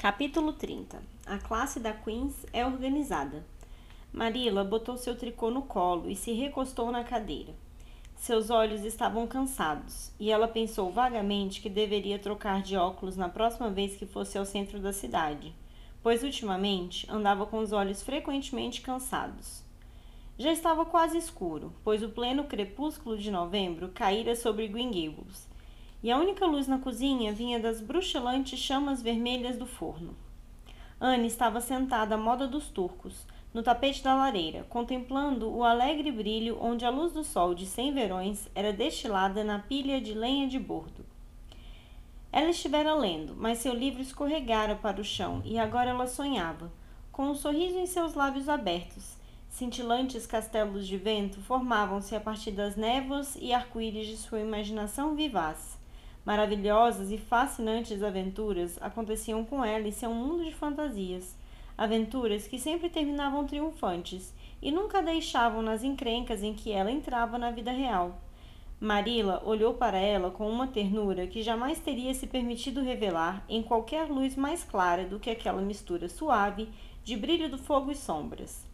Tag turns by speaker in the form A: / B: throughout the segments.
A: Capítulo 30 A classe da Queens é organizada. Marilla botou seu tricô no colo e se recostou na cadeira. Seus olhos estavam cansados e ela pensou vagamente que deveria trocar de óculos na próxima vez que fosse ao centro da cidade, pois ultimamente andava com os olhos frequentemente cansados. Já estava quase escuro, pois o pleno crepúsculo de novembro caíra sobre Green Gables e a única luz na cozinha vinha das bruxelantes chamas vermelhas do forno. Anne estava sentada à moda dos turcos, no tapete da lareira, contemplando o alegre brilho onde a luz do sol de cem verões era destilada na pilha de lenha de bordo. Ela estivera lendo, mas seu livro escorregara para o chão e agora ela sonhava, com um sorriso em seus lábios abertos. Cintilantes castelos de vento formavam-se a partir das névoas e arco-íris de sua imaginação vivaz. Maravilhosas e fascinantes aventuras aconteciam com ela em seu mundo de fantasias. Aventuras que sempre terminavam triunfantes e nunca deixavam nas encrencas em que ela entrava na vida real. Marila olhou para ela com uma ternura que jamais teria se permitido revelar em qualquer luz mais clara do que aquela mistura suave de brilho do fogo e sombras.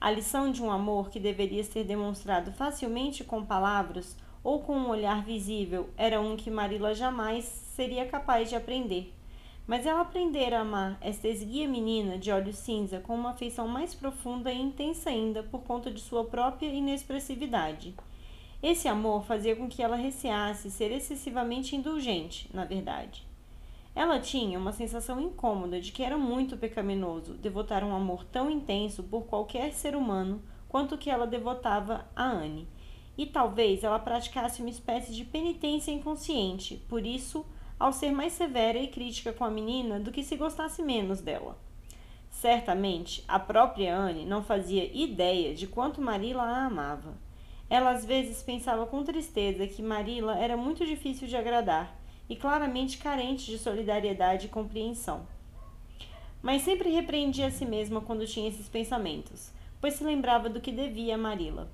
A: A lição de um amor que deveria ser demonstrado facilmente com palavras ou com um olhar visível era um que Marila jamais seria capaz de aprender. Mas ela aprendera a amar esta esguia menina de olhos cinza com uma afeição mais profunda e intensa ainda por conta de sua própria inexpressividade. Esse amor fazia com que ela receasse ser excessivamente indulgente, na verdade. Ela tinha uma sensação incômoda de que era muito pecaminoso devotar um amor tão intenso por qualquer ser humano quanto que ela devotava a Anne e talvez ela praticasse uma espécie de penitência inconsciente, por isso, ao ser mais severa e crítica com a menina do que se gostasse menos dela. Certamente, a própria Anne não fazia ideia de quanto Marilla a amava. Ela às vezes pensava com tristeza que Marilla era muito difícil de agradar e claramente carente de solidariedade e compreensão. Mas sempre repreendia a si mesma quando tinha esses pensamentos, pois se lembrava do que devia a Marilla.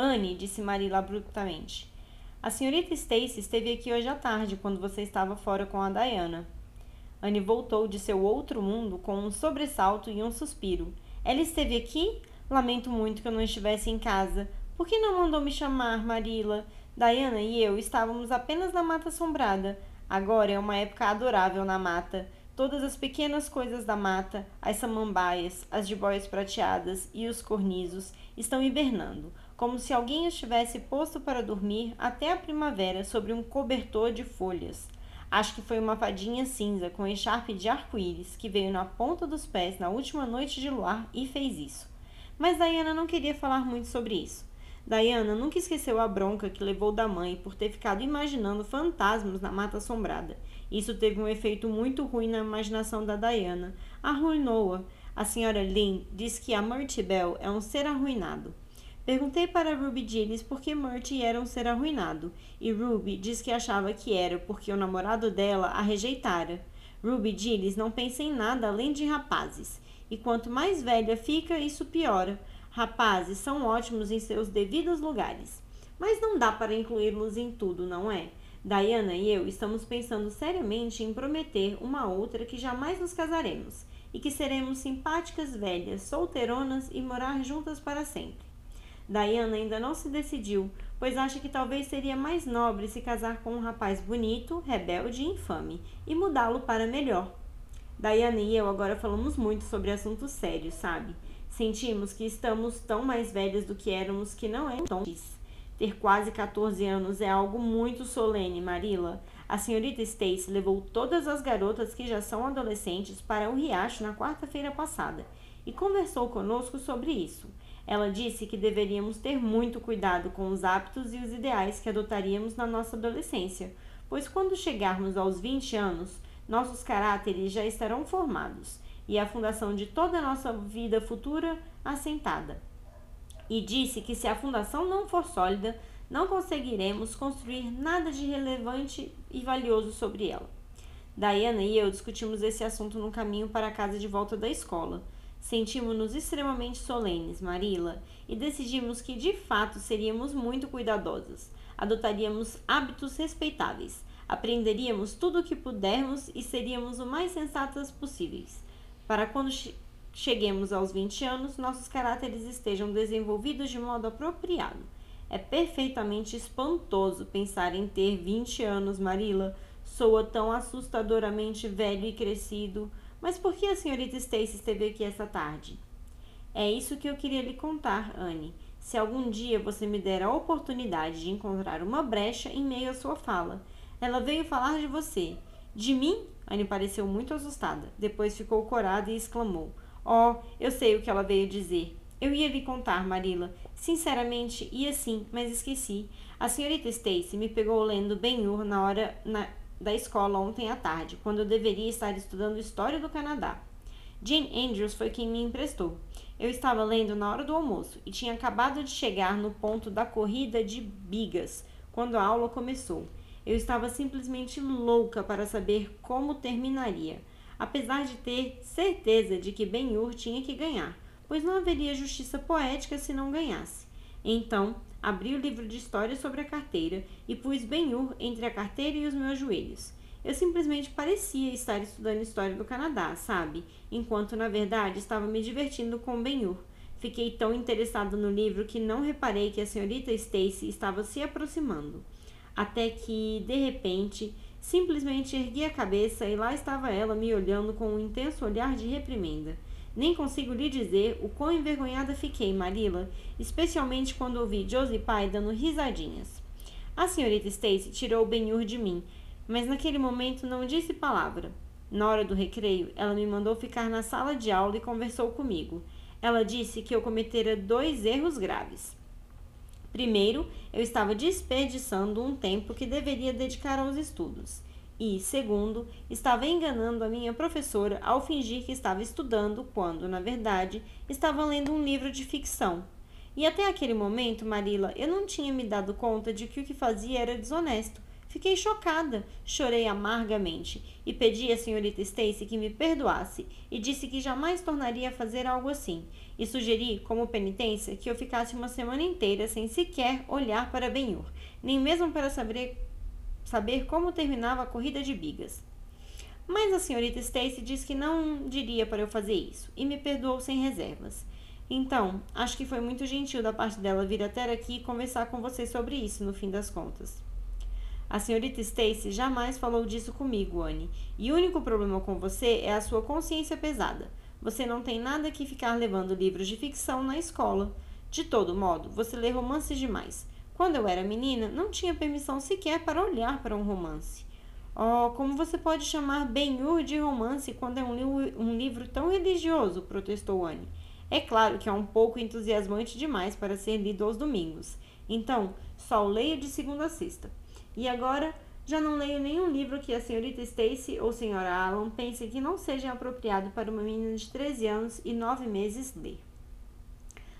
A: Anne, disse Marilla abruptamente. A senhorita Stacy esteve aqui hoje à tarde, quando você estava fora com a Diana. Anne voltou de seu outro mundo com um sobressalto e um suspiro. Ela esteve aqui? Lamento muito que eu não estivesse em casa. Por que não mandou me chamar, Marilla? Diana e eu estávamos apenas na mata assombrada. Agora é uma época adorável na mata. Todas as pequenas coisas da mata, as samambaias, as jiboias prateadas e os cornizos estão hibernando como se alguém estivesse posto para dormir até a primavera sobre um cobertor de folhas. Acho que foi uma fadinha cinza com echarpe de arco-íris que veio na ponta dos pés na última noite de luar e fez isso. Mas Diana não queria falar muito sobre isso. Diana nunca esqueceu a bronca que levou da mãe por ter ficado imaginando fantasmas na mata assombrada. Isso teve um efeito muito ruim na imaginação da Diana. Arruinou-a. A senhora Lynn diz que a Murty Bell é um ser arruinado. Perguntei para Ruby Gillis por que Murty era um ser arruinado, e Ruby disse que achava que era porque o namorado dela a rejeitara. Ruby Gillis não pensa em nada além de rapazes, e quanto mais velha fica, isso piora. Rapazes são ótimos em seus devidos lugares, mas não dá para incluí-los em tudo, não é? Diana e eu estamos pensando seriamente em prometer uma outra que jamais nos casaremos e que seremos simpáticas velhas, solteironas e morar juntas para sempre. Diana ainda não se decidiu, pois acha que talvez seria mais nobre se casar com um rapaz bonito, rebelde e infame e mudá-lo para melhor. Diana e eu agora falamos muito sobre assuntos sérios, sabe? Sentimos que estamos tão mais velhas do que éramos que não é tão Ter quase 14 anos é algo muito solene, Marilla. A senhorita Stacy levou todas as garotas que já são adolescentes para o riacho na quarta-feira passada e conversou conosco sobre isso. Ela disse que deveríamos ter muito cuidado com os hábitos e os ideais que adotaríamos na nossa adolescência, pois quando chegarmos aos 20 anos, nossos caráteres já estarão formados e a fundação de toda a nossa vida futura assentada. E disse que se a fundação não for sólida, não conseguiremos construir nada de relevante e valioso sobre ela. Diana e eu discutimos esse assunto no caminho para a casa de volta da escola. Sentimos-nos extremamente solenes, Marila, e decidimos que de fato seríamos muito cuidadosas. Adotaríamos hábitos respeitáveis. Aprenderíamos tudo o que pudermos e seríamos o mais sensatas possíveis. Para quando cheguemos aos 20 anos, nossos caráteres estejam desenvolvidos de modo apropriado. É perfeitamente espantoso pensar em ter 20 anos, Marilla. Soa tão assustadoramente velho e crescido. Mas por que a senhorita Stacy esteve aqui essa tarde? É isso que eu queria lhe contar, Anne. Se algum dia você me der a oportunidade de encontrar uma brecha em meio à sua fala, ela veio falar de você. De mim? Anne pareceu muito assustada. Depois ficou corada e exclamou: Oh, eu sei o que ela veio dizer. Eu ia lhe contar, Marilla. Sinceramente, ia sim, mas esqueci. A senhorita Stacy me pegou lendo Ben-Hur na hora na, da escola ontem à tarde, quando eu deveria estar estudando História do Canadá. Jane Andrews foi quem me emprestou. Eu estava lendo na hora do almoço e tinha acabado de chegar no ponto da corrida de bigas, quando a aula começou. Eu estava simplesmente louca para saber como terminaria, apesar de ter certeza de que Ben-Hur tinha que ganhar, pois não haveria justiça poética se não ganhasse. Então, abri o livro de história sobre a carteira e pus Ben-Hur entre a carteira e os meus joelhos. Eu simplesmente parecia estar estudando história do Canadá, sabe? Enquanto na verdade estava me divertindo com Ben-Hur. Fiquei tão interessado no livro que não reparei que a senhorita Stacy estava se aproximando até que, de repente, simplesmente ergui a cabeça e lá estava ela me olhando com um intenso olhar de reprimenda. Nem consigo lhe dizer o quão envergonhada fiquei, Marilla, especialmente quando ouvi Josie Pye dando risadinhas. A senhorita Stacy tirou o benhur de mim, mas naquele momento não disse palavra. Na hora do recreio, ela me mandou ficar na sala de aula e conversou comigo. Ela disse que eu cometera dois erros graves. Primeiro, eu estava desperdiçando um tempo que deveria dedicar aos estudos. E, segundo, estava enganando a minha professora ao fingir que estava estudando quando, na verdade, estava lendo um livro de ficção. E até aquele momento, Marila, eu não tinha me dado conta de que o que fazia era desonesto. Fiquei chocada, chorei amargamente e pedi à senhorita Stacy que me perdoasse e disse que jamais tornaria a fazer algo assim e sugeri, como penitência, que eu ficasse uma semana inteira sem sequer olhar para Benhur, nem mesmo para saber, saber como terminava a corrida de bigas. Mas a senhorita Stacy disse que não diria para eu fazer isso e me perdoou sem reservas. Então, acho que foi muito gentil da parte dela vir até aqui e conversar com você sobre isso, no fim das contas. A senhorita Stacy jamais falou disso comigo, Anne, e o único problema com você é a sua consciência pesada. Você não tem nada que ficar levando livros de ficção na escola. De todo modo, você lê romances demais. Quando eu era menina, não tinha permissão sequer para olhar para um romance. Oh, como você pode chamar Ben-Hur de romance quando é um, li um livro tão religioso? protestou Anne. É claro que é um pouco entusiasmante demais para ser lido aos domingos. Então, só o leia de segunda a sexta. E agora, já não leio nenhum livro que a senhorita Stacy ou senhora Allan pensem que não seja apropriado para uma menina de 13 anos e 9 meses ler.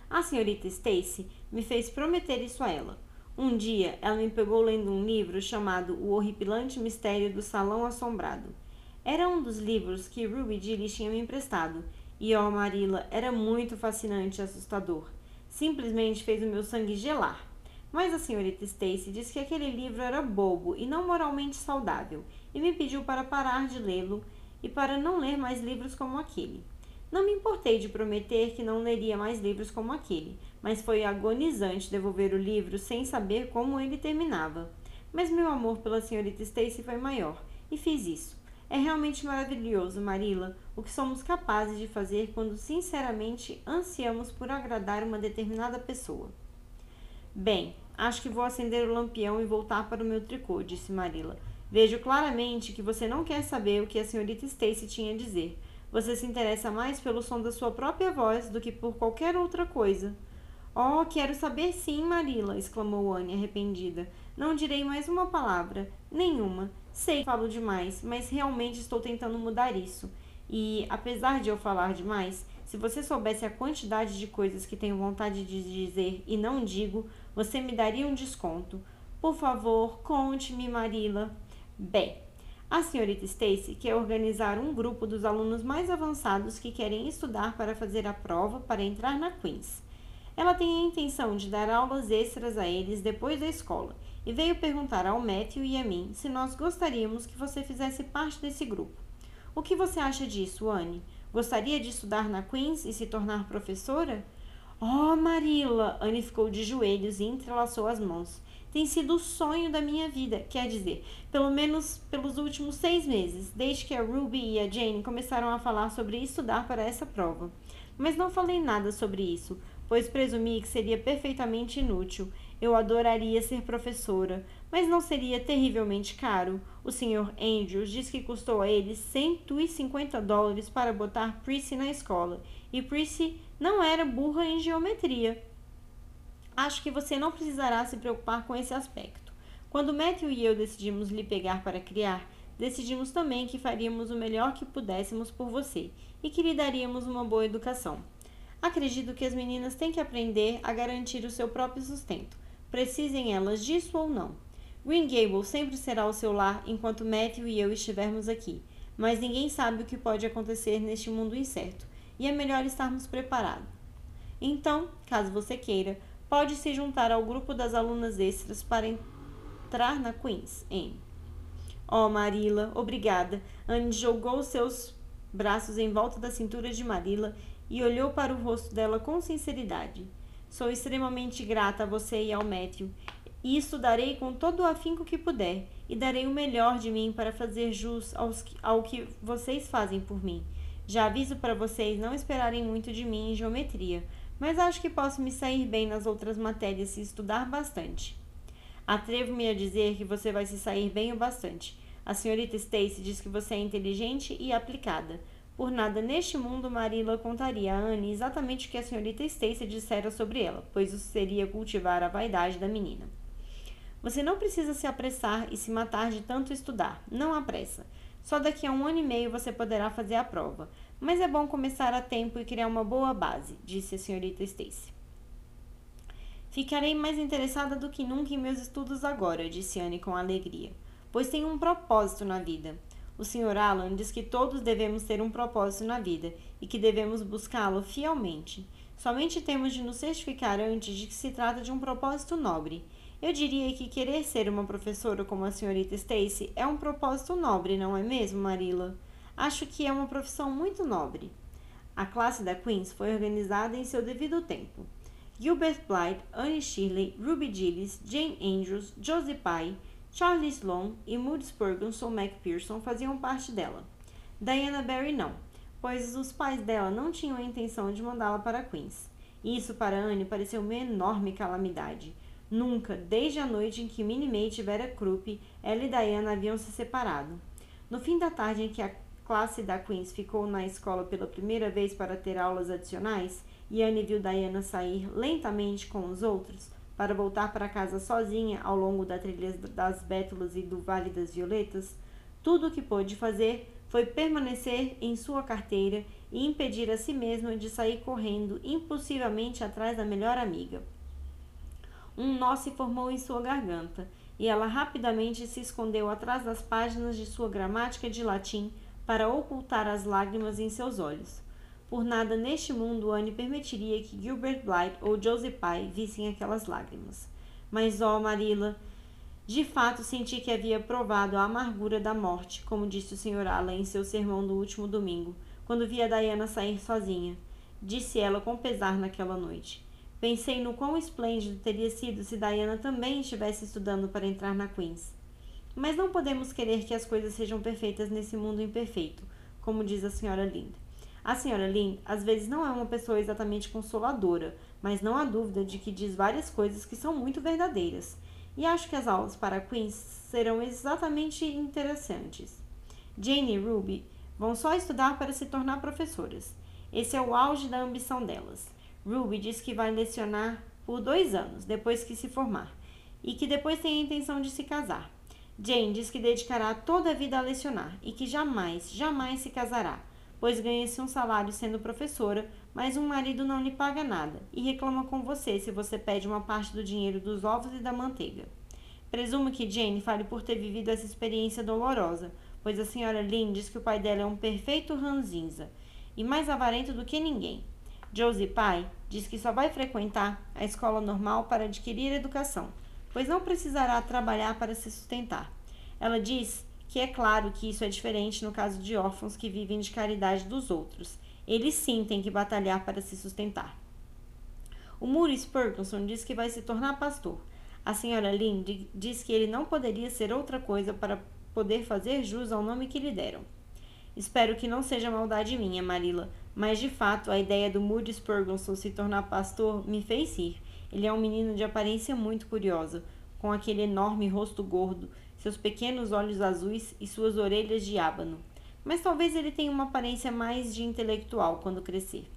A: A senhorita Stacy me fez prometer isso a ela. Um dia, ela me pegou lendo um livro chamado O Horripilante Mistério do Salão Assombrado. Era um dos livros que Ruby Gillis tinha me emprestado, e, ó, oh, Marilla, era muito fascinante e assustador. Simplesmente fez o meu sangue gelar. Mas a senhorita Stacy disse que aquele livro era bobo e não moralmente saudável e me pediu para parar de lê-lo e para não ler mais livros como aquele. Não me importei de prometer que não leria mais livros como aquele, mas foi agonizante devolver o livro sem saber como ele terminava. Mas meu amor pela senhorita Stacy foi maior, e fiz isso. É realmente maravilhoso, Marilla, o que somos capazes de fazer quando sinceramente ansiamos por agradar uma determinada pessoa. Bem, acho que vou acender o lampião e voltar para o meu tricô, disse Marilla. Vejo claramente que você não quer saber o que a senhorita Stacy tinha a dizer. Você se interessa mais pelo som da sua própria voz do que por qualquer outra coisa. Oh, quero saber sim, Marilla, exclamou Anne, arrependida. Não direi mais uma palavra, nenhuma. Sei que falo demais, mas realmente estou tentando mudar isso. E, apesar de eu falar demais, se você soubesse a quantidade de coisas que tenho vontade de dizer e não digo, você me daria um desconto. Por favor, conte-me, Marila. Bem, a senhorita Stacy quer organizar um grupo dos alunos mais avançados que querem estudar para fazer a prova para entrar na Queen's. Ela tem a intenção de dar aulas extras a eles depois da escola e veio perguntar ao Matthew e a mim se nós gostaríamos que você fizesse parte desse grupo. O que você acha disso, Anne? Gostaria de estudar na Queen's e se tornar professora? Oh, Marilla! Anne ficou de joelhos e entrelaçou as mãos. Tem sido o sonho da minha vida, quer dizer, pelo menos pelos últimos seis meses, desde que a Ruby e a Jane começaram a falar sobre estudar para essa prova. Mas não falei nada sobre isso, pois presumi que seria perfeitamente inútil. Eu adoraria ser professora, mas não seria terrivelmente caro. O Sr. Andrews diz que custou a ele 150 dólares para botar Prissy na escola, e Prissy não era burra em geometria. Acho que você não precisará se preocupar com esse aspecto. Quando Matthew e eu decidimos lhe pegar para criar, decidimos também que faríamos o melhor que pudéssemos por você e que lhe daríamos uma boa educação. Acredito que as meninas têm que aprender a garantir o seu próprio sustento, precisem elas disso ou não. Green Gable sempre será o seu lar enquanto Matthew e eu estivermos aqui, mas ninguém sabe o que pode acontecer neste mundo incerto, e é melhor estarmos preparados. Então, caso você queira, pode se juntar ao grupo das alunas extras para entrar na Queen's, Anne. Oh, Marilla, obrigada. Anne jogou seus braços em volta da cintura de Marilla e olhou para o rosto dela com sinceridade. Sou extremamente grata a você e ao Matthew, e estudarei com todo o afinco que puder, e darei o melhor de mim para fazer jus aos, ao que vocês fazem por mim. Já aviso para vocês não esperarem muito de mim em geometria, mas acho que posso me sair bem nas outras matérias se estudar bastante. Atrevo-me a dizer que você vai se sair bem o bastante. A senhorita Stacy diz que você é inteligente e aplicada. Por nada neste mundo Marilla contaria a Anne exatamente o que a senhorita Stacy dissera sobre ela, pois isso seria cultivar a vaidade da menina. Você não precisa se apressar e se matar de tanto estudar. Não há pressa. Só daqui a um ano e meio você poderá fazer a prova. Mas é bom começar a tempo e criar uma boa base, disse a senhorita Stacy. Ficarei mais interessada do que nunca em meus estudos agora, disse Anne com alegria, pois tenho um propósito na vida. O Sr. Alan diz que todos devemos ter um propósito na vida e que devemos buscá-lo fielmente. Somente temos de nos certificar antes de que se trata de um propósito nobre. Eu diria que querer ser uma professora como a senhorita Stacy é um propósito nobre, não é mesmo, Marilla? Acho que é uma profissão muito nobre. A classe da Queens foi organizada em seu devido tempo. Gilbert Blythe, Anne Shirley, Ruby Gillis, Jane Andrews, Josie Pye, Charlie Sloan e Moody Spurgeon McPherson faziam parte dela. Diana Barry não, pois os pais dela não tinham a intenção de mandá-la para Queens. Isso para Anne pareceu uma enorme calamidade. Nunca, desde a noite em que Minnie May tivera Krupp, ela e Diana haviam se separado. No fim da tarde em que a classe da Queens ficou na escola pela primeira vez para ter aulas adicionais e Anne viu Diana sair lentamente com os outros para voltar para casa sozinha ao longo da trilha das Bétulas e do Vale das Violetas, tudo o que pôde fazer foi permanecer em sua carteira e impedir a si mesma de sair correndo impulsivamente atrás da melhor amiga. Um nó se formou em sua garganta e ela rapidamente se escondeu atrás das páginas de sua gramática de latim para ocultar as lágrimas em seus olhos. Por nada neste mundo Anne permitiria que Gilbert Blythe ou Josie Pye vissem aquelas lágrimas. Mas, ó, oh, Marilla, de fato senti que havia provado a amargura da morte, como disse o Sr. Allen em seu sermão do último domingo, quando via Diana sair sozinha. Disse ela com pesar naquela noite. Pensei no quão esplêndido teria sido se Diana também estivesse estudando para entrar na Queen's. Mas não podemos querer que as coisas sejam perfeitas nesse mundo imperfeito, como diz a senhora Lind. A senhora Lind às vezes não é uma pessoa exatamente consoladora, mas não há dúvida de que diz várias coisas que são muito verdadeiras. E acho que as aulas para Queens serão exatamente interessantes. Jane e Ruby vão só estudar para se tornar professoras. Esse é o auge da ambição delas. Ruby diz que vai lecionar por dois anos, depois que se formar, e que depois tem a intenção de se casar. Jane diz que dedicará toda a vida a lecionar e que jamais, jamais se casará, pois ganha-se um salário sendo professora, mas um marido não lhe paga nada e reclama com você se você pede uma parte do dinheiro dos ovos e da manteiga. Presumo que Jane fale por ter vivido essa experiência dolorosa, pois a senhora Lynn diz que o pai dela é um perfeito ranzinza e mais avarento do que ninguém. Josie Pye diz que só vai frequentar a escola normal para adquirir educação, pois não precisará trabalhar para se sustentar. Ela diz que é claro que isso é diferente no caso de órfãos que vivem de caridade dos outros. Eles sim têm que batalhar para se sustentar. O Maurice Ferguson diz que vai se tornar pastor. A senhora Lynn diz que ele não poderia ser outra coisa para poder fazer jus ao nome que lhe deram. Espero que não seja maldade minha, Marilla, mas de fato a ideia do Moody Ferguson se tornar pastor me fez rir. Ele é um menino de aparência muito curiosa, com aquele enorme rosto gordo, seus pequenos olhos azuis e suas orelhas de ábano. Mas talvez ele tenha uma aparência mais de intelectual quando crescer.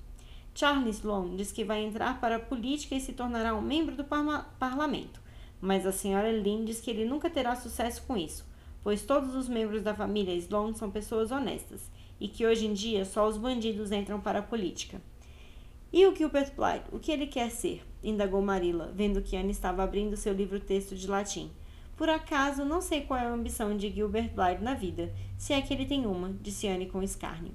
A: Charles Sloane diz que vai entrar para a política e se tornará um membro do parlamento, mas a senhora Lynn diz que ele nunca terá sucesso com isso, pois todos os membros da família Sloane são pessoas honestas e que hoje em dia só os bandidos entram para a política. E o Gilbert Blythe, o que ele quer ser? indagou Marilla, vendo que Anne estava abrindo seu livro-texto de latim. Por acaso, não sei qual é a ambição de Gilbert Blythe na vida, se é que ele tem uma, disse Anne com escárnio.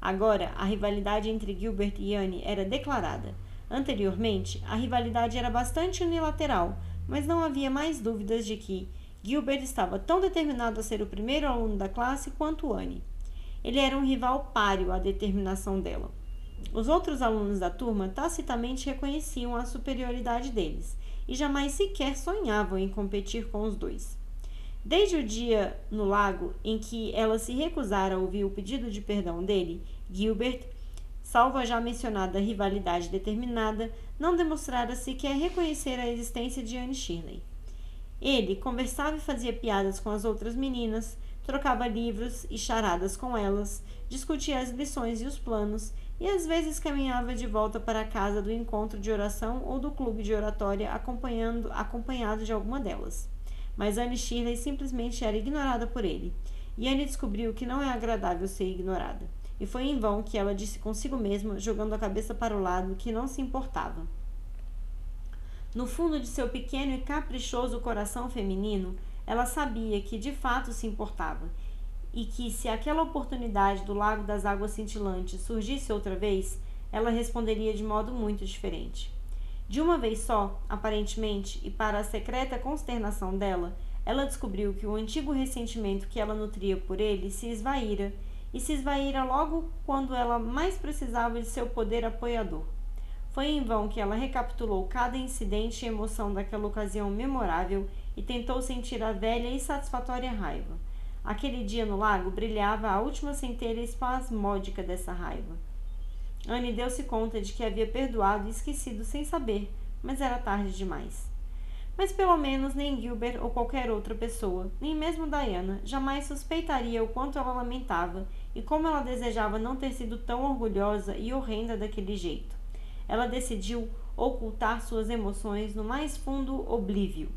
A: Agora, a rivalidade entre Gilbert e Anne era declarada. Anteriormente, a rivalidade era bastante unilateral, mas não havia mais dúvidas de que Gilbert estava tão determinado a ser o primeiro aluno da classe quanto Anne. Ele era um rival páreo à determinação dela. Os outros alunos da turma tacitamente reconheciam a superioridade deles e jamais sequer sonhavam em competir com os dois. Desde o dia no lago em que ela se recusara a ouvir o pedido de perdão dele, Gilbert, salvo a já mencionada rivalidade determinada, não demonstrara sequer reconhecer a existência de Anne Shirley. Ele conversava e fazia piadas com as outras meninas, trocava livros e charadas com elas, discutia as lições e os planos e às vezes caminhava de volta para a casa do encontro de oração ou do clube de oratória acompanhando, acompanhado de alguma delas. Mas Anne Shirley simplesmente era ignorada por ele, e Anne descobriu que não é agradável ser ignorada. E foi em vão que ela disse consigo mesma, jogando a cabeça para o lado, que não se importava. No fundo de seu pequeno e caprichoso coração feminino, ela sabia que de fato se importava e que, se aquela oportunidade do Lago das Águas Cintilantes surgisse outra vez, ela responderia de modo muito diferente. De uma vez só, aparentemente, e para a secreta consternação dela, ela descobriu que o antigo ressentimento que ela nutria por ele se esvaíra, e se esvaíra logo quando ela mais precisava de seu poder apoiador. Foi em vão que ela recapitulou cada incidente e emoção daquela ocasião memorável e tentou sentir a velha e satisfatória raiva. Aquele dia no lago brilhava a última centelha espasmódica dessa raiva. Anne deu-se conta de que havia perdoado e esquecido sem saber, mas era tarde demais. Mas pelo menos nem Gilbert ou qualquer outra pessoa, nem mesmo Diana, jamais suspeitaria o quanto ela lamentava e como ela desejava não ter sido tão orgulhosa e horrenda daquele jeito. Ela decidiu ocultar suas emoções no mais fundo oblívio.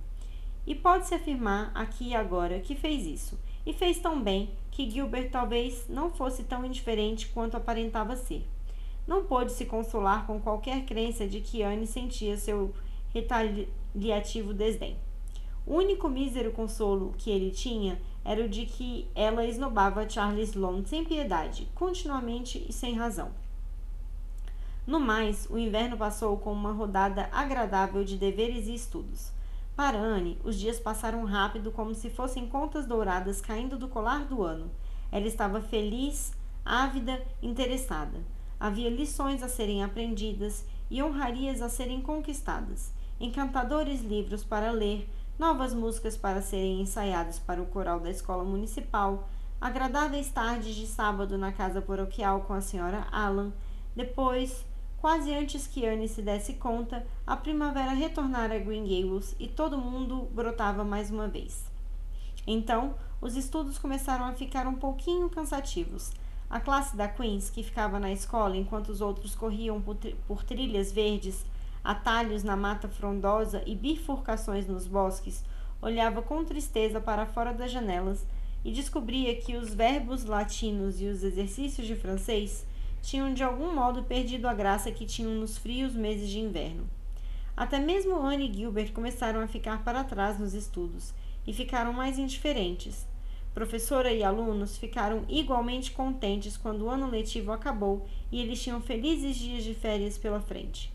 A: E pode-se afirmar aqui e agora que fez isso, e fez tão bem que Gilbert talvez não fosse tão indiferente quanto aparentava ser. Não pôde se consolar com qualquer crença de que Anne sentia seu retaliativo desdém. O único mísero consolo que ele tinha era o de que ela esnobava Charles Sloane sem piedade, continuamente e sem razão. No mais, o inverno passou com uma rodada agradável de deveres e estudos. Para Anne, os dias passaram rápido como se fossem contas douradas caindo do colar do ano. Ela estava feliz, ávida, interessada. Havia lições a serem aprendidas e honrarias a serem conquistadas, encantadores livros para ler, novas músicas para serem ensaiadas para o coral da escola municipal, agradáveis tardes de sábado na casa paroquial com a senhora Alan, depois Quase antes que Anne se desse conta, a primavera retornara a Green Gables e todo mundo brotava mais uma vez. Então, os estudos começaram a ficar um pouquinho cansativos. A classe da Queens, que ficava na escola enquanto os outros corriam por, tri por trilhas verdes, atalhos na mata frondosa e bifurcações nos bosques, olhava com tristeza para fora das janelas e descobria que os verbos latinos e os exercícios de francês tinham de algum modo perdido a graça que tinham nos frios meses de inverno. Até mesmo Anne e Gilbert começaram a ficar para trás nos estudos e ficaram mais indiferentes. Professora e alunos ficaram igualmente contentes quando o ano letivo acabou e eles tinham felizes dias de férias pela frente.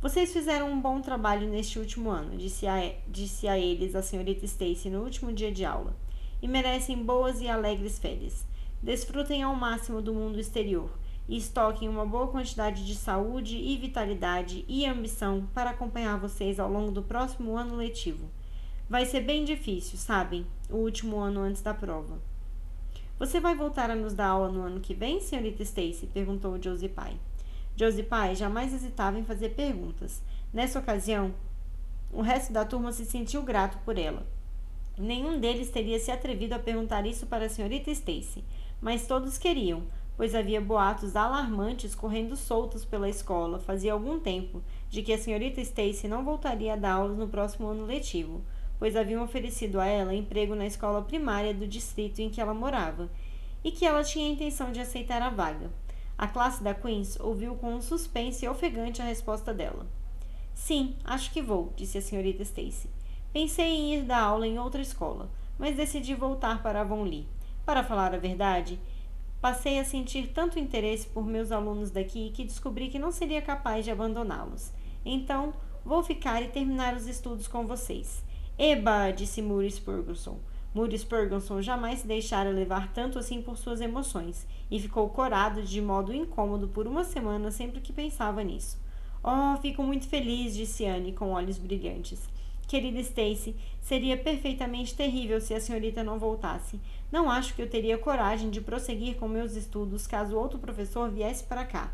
A: Vocês fizeram um bom trabalho neste último ano, disse a, disse a eles a senhorita Stacy no último dia de aula, e merecem boas e alegres férias. Desfrutem ao máximo do mundo exterior e estoquem uma boa quantidade de saúde e vitalidade e ambição para acompanhar vocês ao longo do próximo ano letivo. Vai ser bem difícil, sabem, o último ano antes da prova. Você vai voltar a nos dar aula no ano que vem, senhorita Stacy? perguntou Josie Pye. Josie Pye jamais hesitava em fazer perguntas. Nessa ocasião, o resto da turma se sentiu grato por ela. Nenhum deles teria se atrevido a perguntar isso para a senhorita Stacy, mas todos queriam, pois havia boatos alarmantes correndo soltos pela escola fazia algum tempo de que a senhorita Stacy não voltaria a dar aulas no próximo ano letivo pois haviam oferecido a ela emprego na escola primária do distrito em que ela morava, e que ela tinha a intenção de aceitar a vaga. A classe da Queens ouviu com um suspense ofegante a resposta dela. Sim, acho que vou, disse a senhorita Stacy. Pensei em ir dar aula em outra escola, mas decidi voltar para Avonlea. Para falar a verdade, passei a sentir tanto interesse por meus alunos daqui que descobri que não seria capaz de abandoná-los. Então, vou ficar e terminar os estudos com vocês. Eba! disse Maurice Ferguson. Maurice Ferguson jamais se deixara levar tanto assim por suas emoções e ficou corado de modo incômodo por uma semana sempre que pensava nisso. Oh, fico muito feliz, disse Anne com olhos brilhantes. Querida Stacy, seria perfeitamente terrível se a senhorita não voltasse. Não acho que eu teria coragem de prosseguir com meus estudos caso outro professor viesse para cá.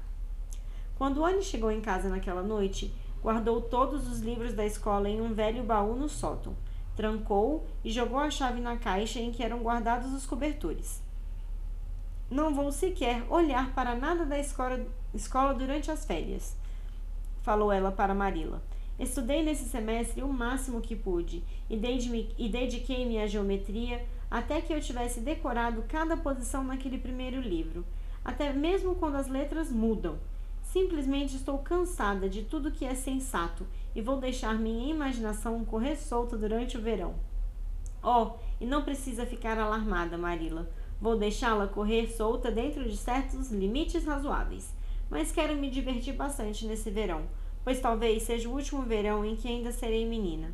A: Quando Anne chegou em casa naquela noite, guardou todos os livros da escola em um velho baú no sótão, trancou e jogou a chave na caixa em que eram guardados os cobertores. Não vou sequer olhar para nada da escola, escola durante as férias, falou ela para Marila. Estudei nesse semestre o máximo que pude e dediquei-me à geometria até que eu tivesse decorado cada posição naquele primeiro livro, até mesmo quando as letras mudam. Simplesmente estou cansada de tudo que é sensato e vou deixar minha imaginação correr solta durante o verão. Oh, e não precisa ficar alarmada, Marila. Vou deixá-la correr solta dentro de certos limites razoáveis. Mas quero me divertir bastante nesse verão, pois talvez seja o último verão em que ainda serei menina.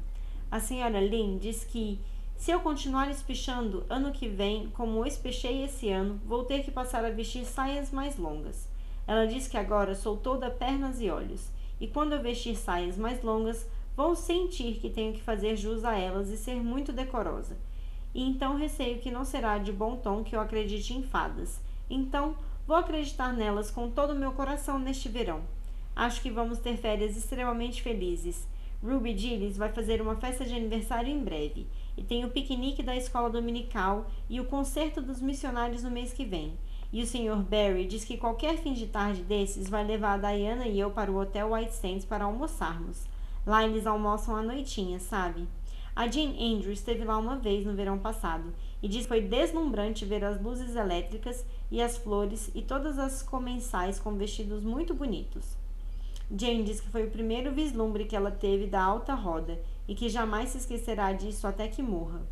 A: A senhora Lynn diz que, se eu continuar espichando ano que vem, como espechei esse ano, vou ter que passar a vestir saias mais longas. Ela diz que agora sou toda pernas e olhos, e quando eu vestir saias mais longas, vou sentir que tenho que fazer jus a elas e ser muito decorosa. E então receio que não será de bom tom que eu acredite em fadas. Então, vou acreditar nelas com todo o meu coração neste verão. Acho que vamos ter férias extremamente felizes. Ruby Gillis vai fazer uma festa de aniversário em breve, e tem o piquenique da escola dominical e o concerto dos missionários no mês que vem. E o Sr. Barry diz que qualquer fim de tarde desses vai levar a Diana e eu para o Hotel White Sands para almoçarmos. Lá eles almoçam à noitinha, sabe? A Jane Andrews esteve lá uma vez no verão passado e diz que foi deslumbrante ver as luzes elétricas e as flores e todas as comensais com vestidos muito bonitos. Jane diz que foi o primeiro vislumbre que ela teve da alta roda e que jamais se esquecerá disso até que morra.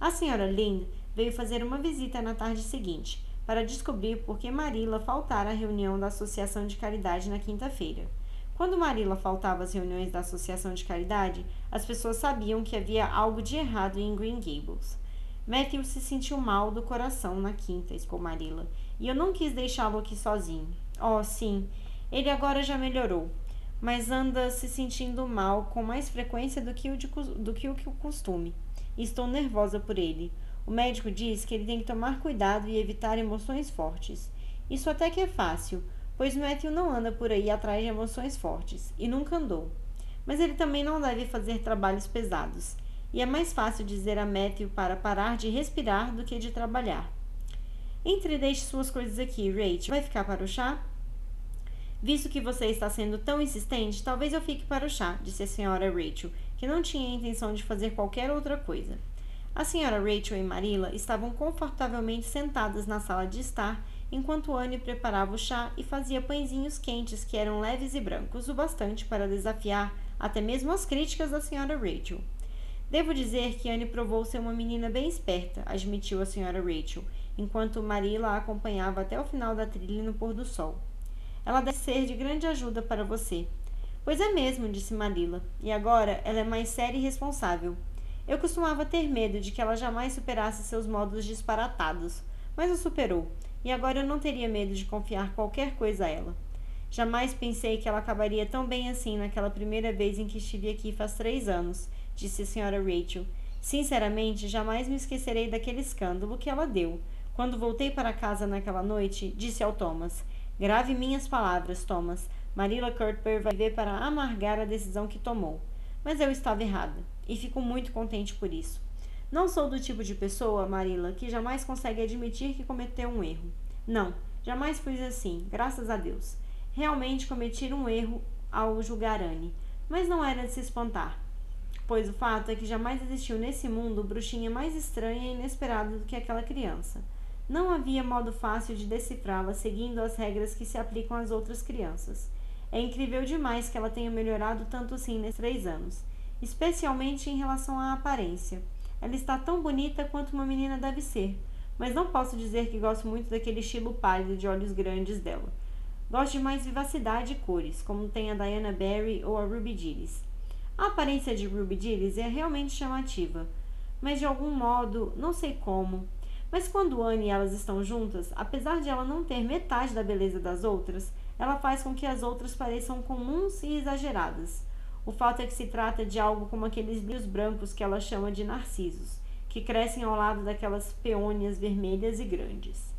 A: A senhora Lynn veio fazer uma visita na tarde seguinte para descobrir por que Marila faltara à reunião da Associação de Caridade na quinta-feira. Quando Marila faltava às reuniões da Associação de Caridade, as pessoas sabiam que havia algo de errado em Green Gables. Matthew se sentiu mal do coração na quinta, expôs Marilla, e eu não quis deixá-lo aqui sozinho. Oh, sim, ele agora já melhorou, mas anda se sentindo mal com mais frequência do que o, de, do que o costume. Estou nervosa por ele. O médico diz que ele tem que tomar cuidado e evitar emoções fortes. Isso até que é fácil, pois Matthew não anda por aí atrás de emoções fortes, e nunca andou. Mas ele também não deve fazer trabalhos pesados, e é mais fácil dizer a Matthew para parar de respirar do que de trabalhar. Entre e deixe suas coisas aqui, Rachel. Vai ficar para o chá? Visto que você está sendo tão insistente, talvez eu fique para o chá, disse a senhora Rachel, que não tinha a intenção de fazer qualquer outra coisa. A senhora Rachel e Marilla estavam confortavelmente sentadas na sala de estar, enquanto Anne preparava o chá e fazia pãezinhos quentes que eram leves e brancos o bastante para desafiar até mesmo as críticas da senhora Rachel. Devo dizer que Anne provou ser uma menina bem esperta, admitiu a senhora Rachel, enquanto Marilla a acompanhava até o final da trilha no pôr do sol. Ela deve ser de grande ajuda para você. Pois é mesmo, disse Marilla, e agora ela é mais séria e responsável. Eu costumava ter medo de que ela jamais superasse seus modos disparatados, mas o superou, e agora eu não teria medo de confiar qualquer coisa a ela. Jamais pensei que ela acabaria tão bem assim naquela primeira vez em que estive aqui faz três anos, disse a senhora Rachel. Sinceramente, jamais me esquecerei daquele escândalo que ela deu. Quando voltei para casa naquela noite, disse ao Thomas: Grave minhas palavras, Thomas. Marilla Cuthbert vai viver para amargar a decisão que tomou. Mas eu estava errada, e fico muito contente por isso. Não sou do tipo de pessoa, Marilla, que jamais consegue admitir que cometeu um erro. Não, jamais fui assim, graças a Deus. Realmente cometi um erro ao julgar Anne, mas não era de se espantar, pois o fato é que jamais existiu nesse mundo bruxinha mais estranha e inesperada do que aquela criança. Não havia modo fácil de decifrá-la seguindo as regras que se aplicam às outras crianças. É incrível demais que ela tenha melhorado tanto assim nesses três anos, especialmente em relação à aparência. Ela está tão bonita quanto uma menina deve ser, mas não posso dizer que gosto muito daquele estilo pálido de olhos grandes dela. Gosto de mais vivacidade e cores, como tem a Diana Barry ou a Ruby Gillis. A aparência de Ruby Gillis é realmente chamativa, mas de algum modo, não sei como, mas quando Anne e elas estão juntas, apesar de ela não ter metade da beleza das outras, ela faz com que as outras pareçam comuns e exageradas. O fato é que se trata de algo como aqueles lírios brancos que ela chama de narcisos, que crescem ao lado daquelas peônias vermelhas e grandes.